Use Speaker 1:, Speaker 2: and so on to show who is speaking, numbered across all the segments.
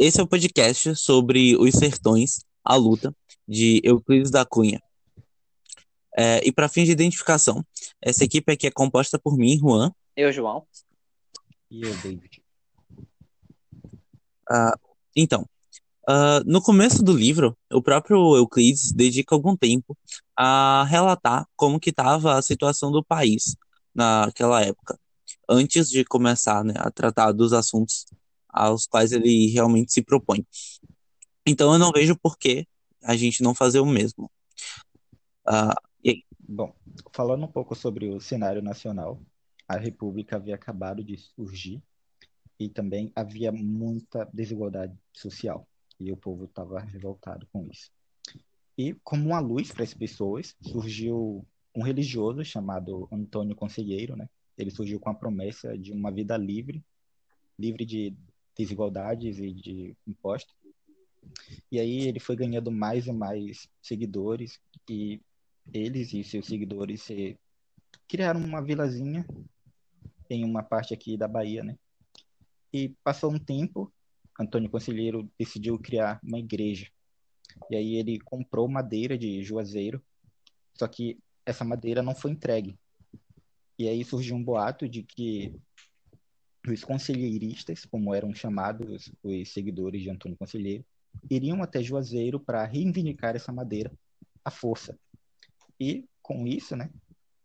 Speaker 1: esse é o podcast sobre os sertões, a luta, de Euclides da Cunha. É, e para fins de identificação, essa equipe aqui é composta por mim, Juan.
Speaker 2: Eu, João.
Speaker 3: E eu, David.
Speaker 1: Uh, então, uh, no começo do livro, o próprio Euclides dedica algum tempo a relatar como que estava a situação do país naquela época, antes de começar né, a tratar dos assuntos aos quais ele realmente se propõe. Então eu não vejo por que a gente não fazer o mesmo. Uh?
Speaker 3: Bom, falando um pouco sobre o cenário nacional, a República havia acabado de surgir e também havia muita desigualdade social e o povo estava revoltado com isso. E como uma luz para as pessoas, surgiu um religioso chamado Antônio Conselheiro, né? Ele surgiu com a promessa de uma vida livre, livre de desigualdades e de impostos. E aí ele foi ganhando mais e mais seguidores e eles e seus seguidores se criaram uma vilazinha em uma parte aqui da Bahia, né? E passou um tempo, Antônio Conselheiro decidiu criar uma igreja. E aí ele comprou madeira de Juazeiro, só que essa madeira não foi entregue. E aí surgiu um boato de que os conselheiristas, como eram chamados os seguidores de Antônio Conselheiro, iriam até Juazeiro para reivindicar essa madeira à força. E com isso, né,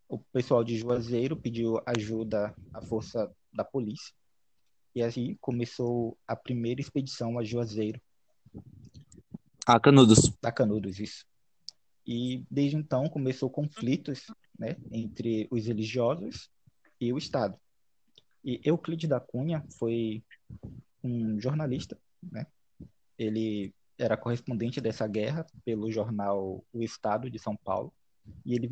Speaker 3: o pessoal de Juazeiro pediu ajuda à força da polícia. E assim começou a primeira expedição a Juazeiro.
Speaker 1: A Canudos.
Speaker 3: A Canudos, isso. E desde então começou conflitos né, entre os religiosos e o Estado. E Euclides da Cunha foi um jornalista, né? Ele era correspondente dessa guerra pelo jornal O Estado de São Paulo. E ele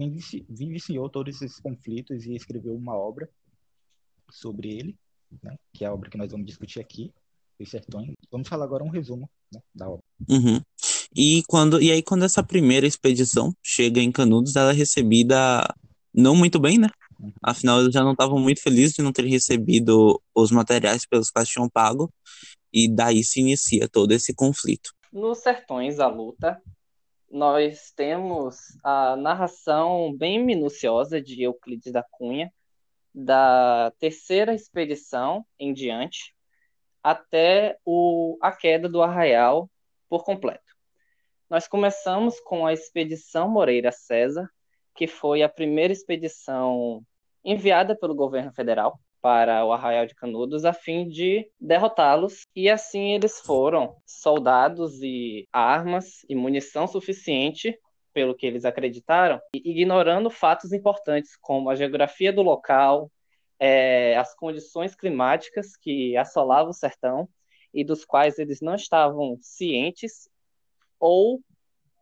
Speaker 3: vivenciou todos esses conflitos e escreveu uma obra sobre ele, né? que é a obra que nós vamos discutir aqui, Os Sertões. Vamos falar agora um resumo né, da obra.
Speaker 1: Uhum. E, quando, e aí, quando essa primeira expedição chega em Canudos, ela é recebida não muito bem, né? Afinal, eles já não estavam muito felizes de não ter recebido os materiais pelos quais tinham pago, e daí se inicia todo esse conflito.
Speaker 2: Nos Sertões, a luta, nós temos a narração bem minuciosa de Euclides da Cunha, da terceira expedição em diante, até o, a queda do arraial por completo. Nós começamos com a expedição Moreira César, que foi a primeira expedição enviada pelo governo federal para o Arraial de Canudos a fim de derrotá-los. E assim eles foram soldados e armas e munição suficiente pelo que eles acreditaram, ignorando fatos importantes como a geografia do local, é, as condições climáticas que assolavam o sertão e dos quais eles não estavam cientes ou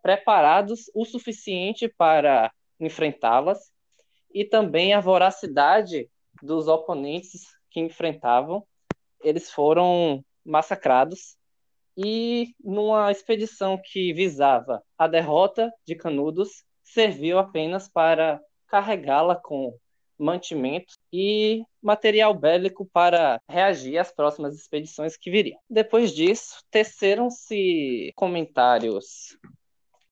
Speaker 2: preparados o suficiente para enfrentá-las e também a voracidade dos oponentes que enfrentavam. Eles foram massacrados e numa expedição que visava a derrota de Canudos, serviu apenas para carregá-la com mantimentos e material bélico para reagir às próximas expedições que viriam. Depois disso, teceram-se comentários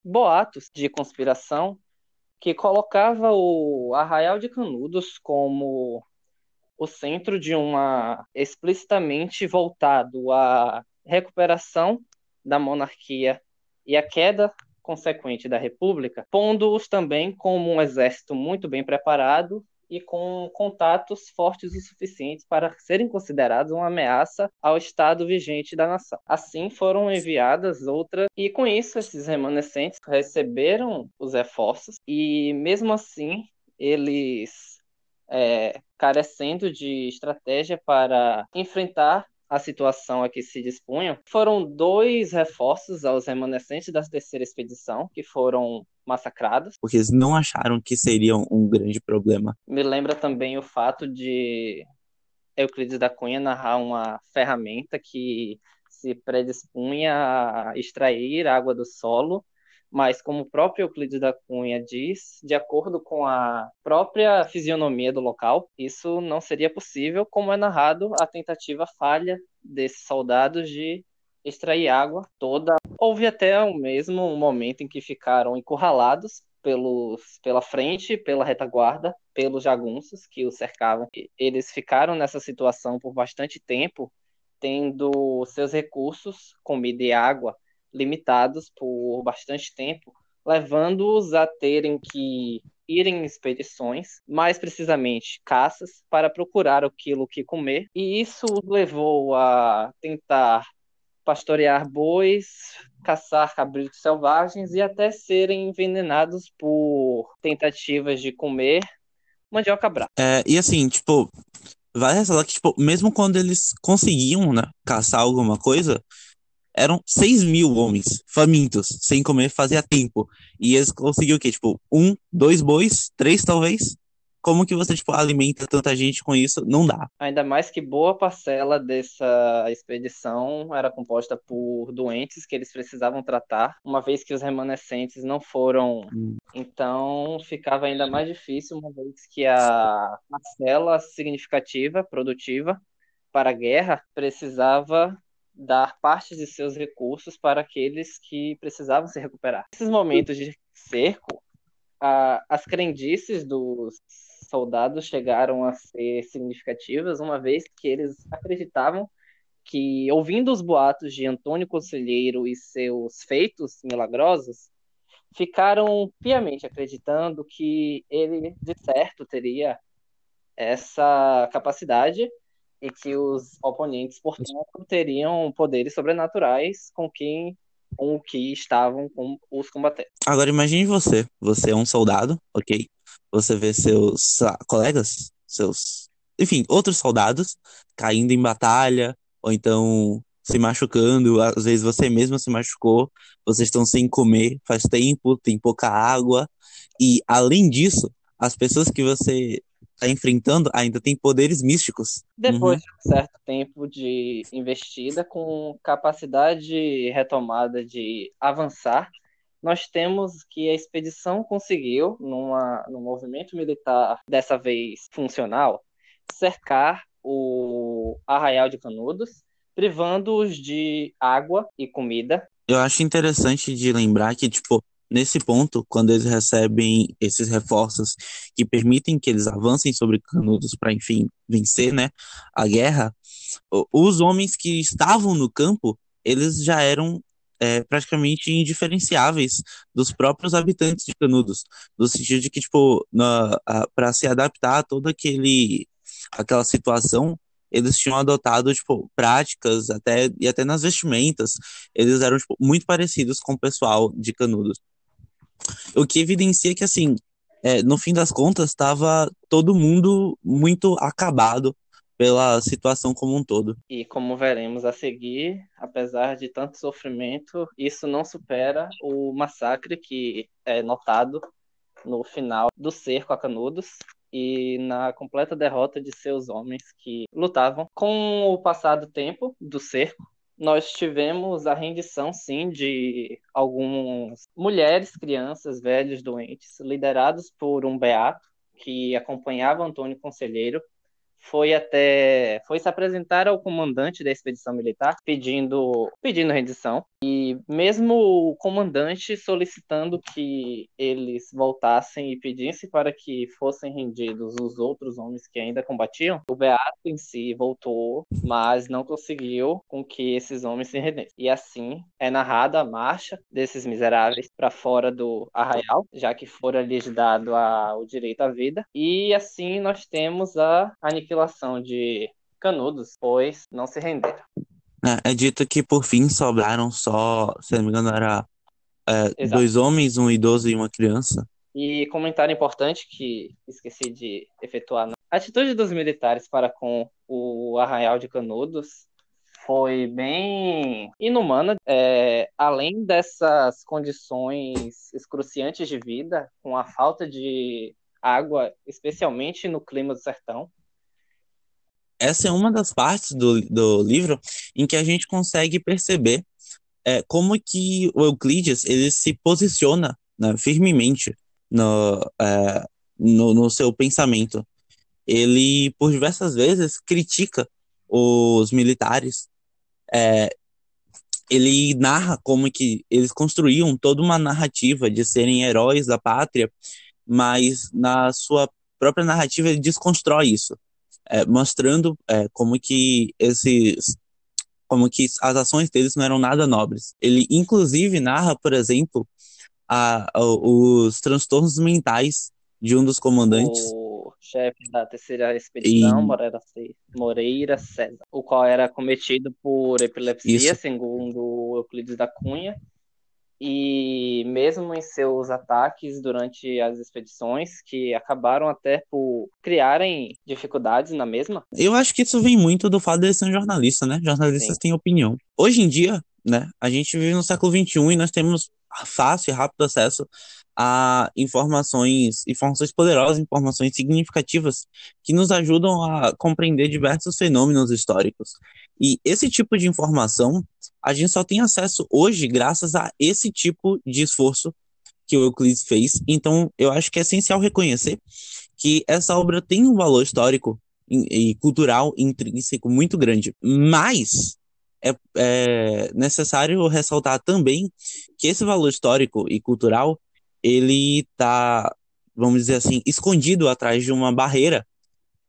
Speaker 2: boatos de conspiração que colocava o Arraial de Canudos como o centro de uma explicitamente voltado à recuperação da monarquia e a queda consequente da república, pondo-os também como um exército muito bem preparado e com contatos fortes o suficientes para serem considerados uma ameaça ao Estado vigente da nação. Assim foram enviadas outras, e com isso esses remanescentes receberam os reforços, e mesmo assim eles, é, carecendo de estratégia para enfrentar a situação a que se dispunham, foram dois reforços aos remanescentes da terceira expedição, que foram massacrados.
Speaker 1: Porque eles não acharam que seriam um grande problema.
Speaker 2: Me lembra também o fato de Euclides da Cunha narrar uma ferramenta que se predispunha a extrair água do solo, mas como o próprio Euclides da Cunha diz, de acordo com a própria fisionomia do local, isso não seria possível, como é narrado a tentativa falha desses soldados de extrair água toda. Houve até o mesmo momento em que ficaram encurralados pelos, pela frente, pela retaguarda, pelos jagunços que os cercavam. Eles ficaram nessa situação por bastante tempo, tendo seus recursos, comida e água, limitados por bastante tempo, levando-os a terem que ir em expedições, mais precisamente caças, para procurar aquilo que comer, e isso os levou a tentar pastorear bois, caçar cabritos selvagens e até serem envenenados por tentativas de comer mandioca brava.
Speaker 1: É, e assim, tipo, vai ressaltar que, tipo, mesmo quando eles conseguiam, né, caçar alguma coisa, eram 6 mil homens famintos, sem comer fazia tempo. E eles conseguiram o quê? Tipo, um, dois bois, três talvez? Como que você, tipo, alimenta tanta gente com isso? Não dá.
Speaker 2: Ainda mais que boa parcela dessa expedição era composta por doentes que eles precisavam tratar, uma vez que os remanescentes não foram. Hum. Então, ficava ainda mais difícil, uma vez que a parcela significativa, produtiva, para a guerra, precisava dar partes de seus recursos para aqueles que precisavam se recuperar. Nesses momentos de cerco, a, as crendices dos soldados chegaram a ser significativas, uma vez que eles acreditavam que, ouvindo os boatos de Antônio Conselheiro e seus feitos milagrosos, ficaram piamente acreditando que ele, de certo, teria essa capacidade e que os oponentes, portanto, teriam poderes sobrenaturais com quem com o que estavam com os combatentes.
Speaker 1: Agora imagine você, você é um soldado, ok? Você vê seus colegas, seus, enfim, outros soldados caindo em batalha ou então se machucando, às vezes você mesmo se machucou, vocês estão sem comer faz tempo, tem pouca água e além disso, as pessoas que você está enfrentando ainda tem poderes místicos.
Speaker 2: Depois uhum. de um certo tempo de investida, com capacidade retomada de avançar, nós temos que a expedição conseguiu, numa, num movimento militar, dessa vez funcional, cercar o Arraial de Canudos, privando-os de água e comida.
Speaker 1: Eu acho interessante de lembrar que, tipo, Nesse ponto, quando eles recebem esses reforços que permitem que eles avancem sobre Canudos para, enfim, vencer né, a guerra, os homens que estavam no campo, eles já eram é, praticamente indiferenciáveis dos próprios habitantes de Canudos, no sentido de que, tipo, para se adaptar a toda aquele, aquela situação, eles tinham adotado, tipo, práticas até, e até nas vestimentas, eles eram, tipo, muito parecidos com o pessoal de Canudos. O que evidencia que, assim, é, no fim das contas, estava todo mundo muito acabado pela situação como um todo.
Speaker 2: E como veremos a seguir, apesar de tanto sofrimento, isso não supera o massacre que é notado no final do cerco a Canudos e na completa derrota de seus homens que lutavam. Com o passar do tempo do cerco, nós tivemos a rendição, sim, de algumas mulheres, crianças, velhos, doentes, liderados por um beato que acompanhava Antônio Conselheiro foi até foi se apresentar ao comandante da expedição militar pedindo pedindo rendição e mesmo o comandante solicitando que eles voltassem e pedissem para que fossem rendidos os outros homens que ainda combatiam, o Beato em si voltou, mas não conseguiu com que esses homens se rendessem. E assim é narrada a marcha desses miseráveis para fora do arraial, já que fora lhes dado a, o direito à vida. E assim nós temos a aniquilação de Canudos, pois não se renderam.
Speaker 1: É, é dito que por fim sobraram só, se não me engano, era é, dois homens, um idoso e uma criança.
Speaker 2: E comentário importante que esqueci de efetuar. Né? A atitude dos militares para com o Arraial de Canudos foi bem inumana. É, além dessas condições excruciantes de vida, com a falta de água, especialmente no clima do sertão,
Speaker 1: essa é uma das partes do, do livro em que a gente consegue perceber é, como que o Euclides ele se posiciona né, firmemente no, é, no, no seu pensamento. Ele, por diversas vezes, critica os militares, é, ele narra como que eles construíam toda uma narrativa de serem heróis da pátria, mas na sua própria narrativa ele desconstrói isso, é, mostrando é, como que esses como que as ações deles não eram nada nobres. Ele inclusive narra, por exemplo, a, a, os transtornos mentais de um dos comandantes.
Speaker 2: O chefe da terceira expedição, e... Moreira, Moreira César, o qual era cometido por epilepsia, Isso. segundo Euclides da Cunha, e mesmo em seus ataques durante as expedições, que acabaram até por criarem dificuldades na mesma.
Speaker 1: Eu acho que isso vem muito do fato de ser um jornalista, né? Jornalistas Sim. têm opinião. Hoje em dia, né, a gente vive no século XXI e nós temos fácil e rápido acesso a informações, informações poderosas, informações significativas que nos ajudam a compreender diversos fenômenos históricos. E esse tipo de informação a gente só tem acesso hoje graças a esse tipo de esforço que o Euclides fez. Então, eu acho que é essencial reconhecer que essa obra tem um valor histórico e cultural intrínseco muito grande. Mas é, é necessário ressaltar também que esse valor histórico e cultural ele está, vamos dizer assim, escondido atrás de uma barreira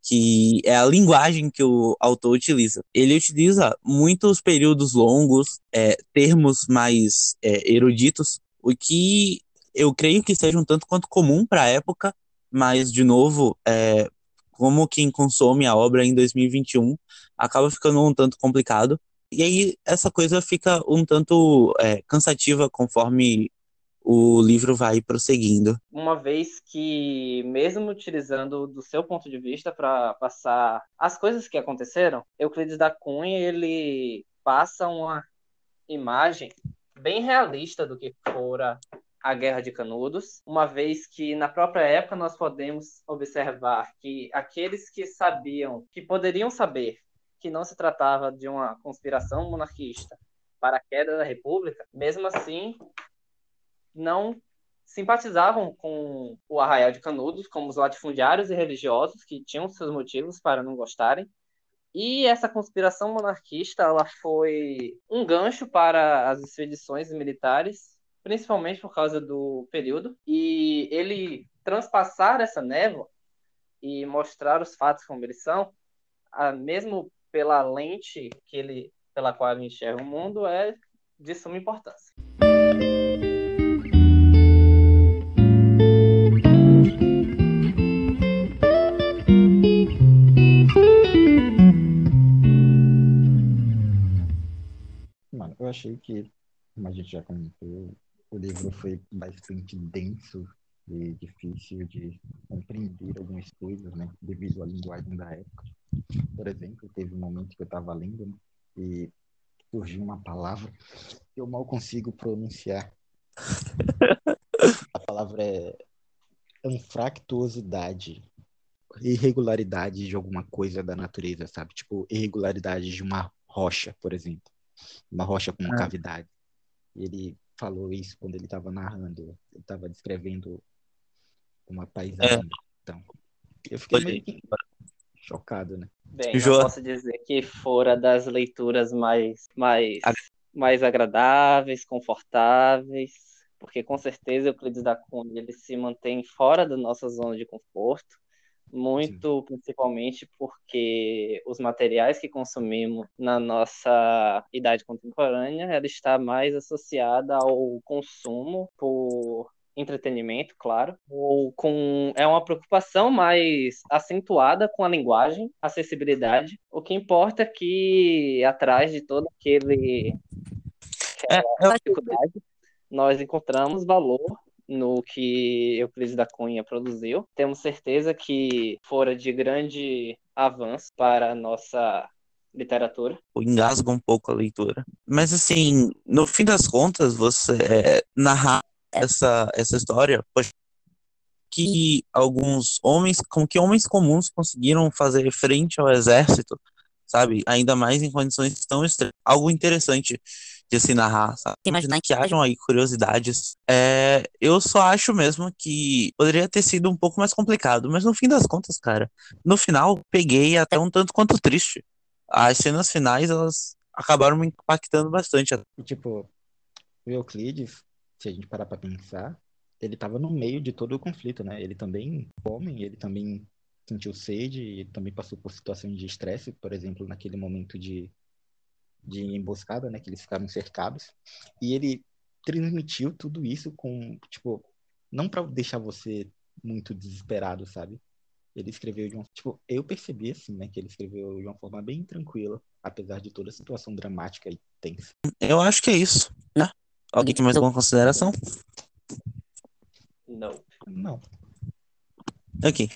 Speaker 1: que é a linguagem que o autor utiliza. Ele utiliza muitos períodos longos, é, termos mais é, eruditos, o que eu creio que seja um tanto quanto comum para a época, mas, de novo, é, como quem consome a obra em 2021, acaba ficando um tanto complicado. E aí essa coisa fica um tanto é, cansativa conforme o livro vai prosseguindo.
Speaker 2: Uma vez que, mesmo utilizando do seu ponto de vista para passar as coisas que aconteceram, Euclides da Cunha ele passa uma imagem bem realista do que fora a Guerra de Canudos, uma vez que na própria época nós podemos observar que aqueles que sabiam, que poderiam saber que não se tratava de uma conspiração monarquista para a queda da República, mesmo assim não simpatizavam com o Arraial de Canudos, como os latifundiários e religiosos que tinham seus motivos para não gostarem. E essa conspiração monarquista ela foi um gancho para as expedições militares, principalmente por causa do período. E ele transpassar essa névoa e mostrar os fatos como eles são, mesmo pela lente que ele, pela qual ele enxerga o mundo, é de suma importância.
Speaker 3: Achei que, como a gente já comentou, o livro foi bastante denso e difícil de compreender algumas coisas, né, devido à linguagem da época. Por exemplo, teve um momento que eu estava lendo né, e surgiu uma palavra que eu mal consigo pronunciar. A palavra é anfractuosidade, irregularidade de alguma coisa da natureza, sabe? Tipo, irregularidade de uma rocha, por exemplo uma rocha com uma ah. cavidade. E ele falou isso quando ele estava narrando, ele estava descrevendo uma paisagem. É. Então, eu fiquei meio que chocado, né?
Speaker 2: Bem, eu posso dizer que fora das leituras mais, mais, mais agradáveis, confortáveis, porque com certeza Euclides da Cunha ele se mantém fora da nossa zona de conforto muito Sim. principalmente porque os materiais que consumimos na nossa idade contemporânea ela está mais associada ao consumo por entretenimento, claro, ou com é uma preocupação mais acentuada com a linguagem, acessibilidade. O que importa é que atrás de todo aquele é, dificuldade, nós encontramos valor no que Euclides da Cunha produziu. Temos certeza que fora de grande avanço para a nossa literatura.
Speaker 1: Engasga um pouco a leitura. Mas assim, no fim das contas, você é, narrar essa, essa história, que alguns homens, com que homens comuns conseguiram fazer frente ao exército, sabe? Ainda mais em condições tão extremas. Algo interessante de se narrar, sabe? Imaginar que hajam aí curiosidades. É, eu só acho mesmo que poderia ter sido um pouco mais complicado, mas no fim das contas, cara, no final peguei até um tanto quanto triste. As cenas finais, elas acabaram me impactando bastante.
Speaker 3: E, tipo, o Euclides, se a gente parar pra pensar, ele tava no meio de todo o conflito, né? Ele também homem, ele também sentiu sede, ele também passou por situações de estresse, por exemplo, naquele momento de, de emboscada, né? Que eles ficaram cercados. E ele transmitiu tudo isso com, tipo, não para deixar você muito desesperado, sabe? Ele escreveu de uma, tipo, eu percebi assim, né, que ele escreveu de uma forma bem tranquila, apesar de toda a situação dramática e tensa.
Speaker 1: Eu acho que é isso, né? Alguém tem mais alguma consideração?
Speaker 2: Não.
Speaker 3: Não.
Speaker 1: Ok.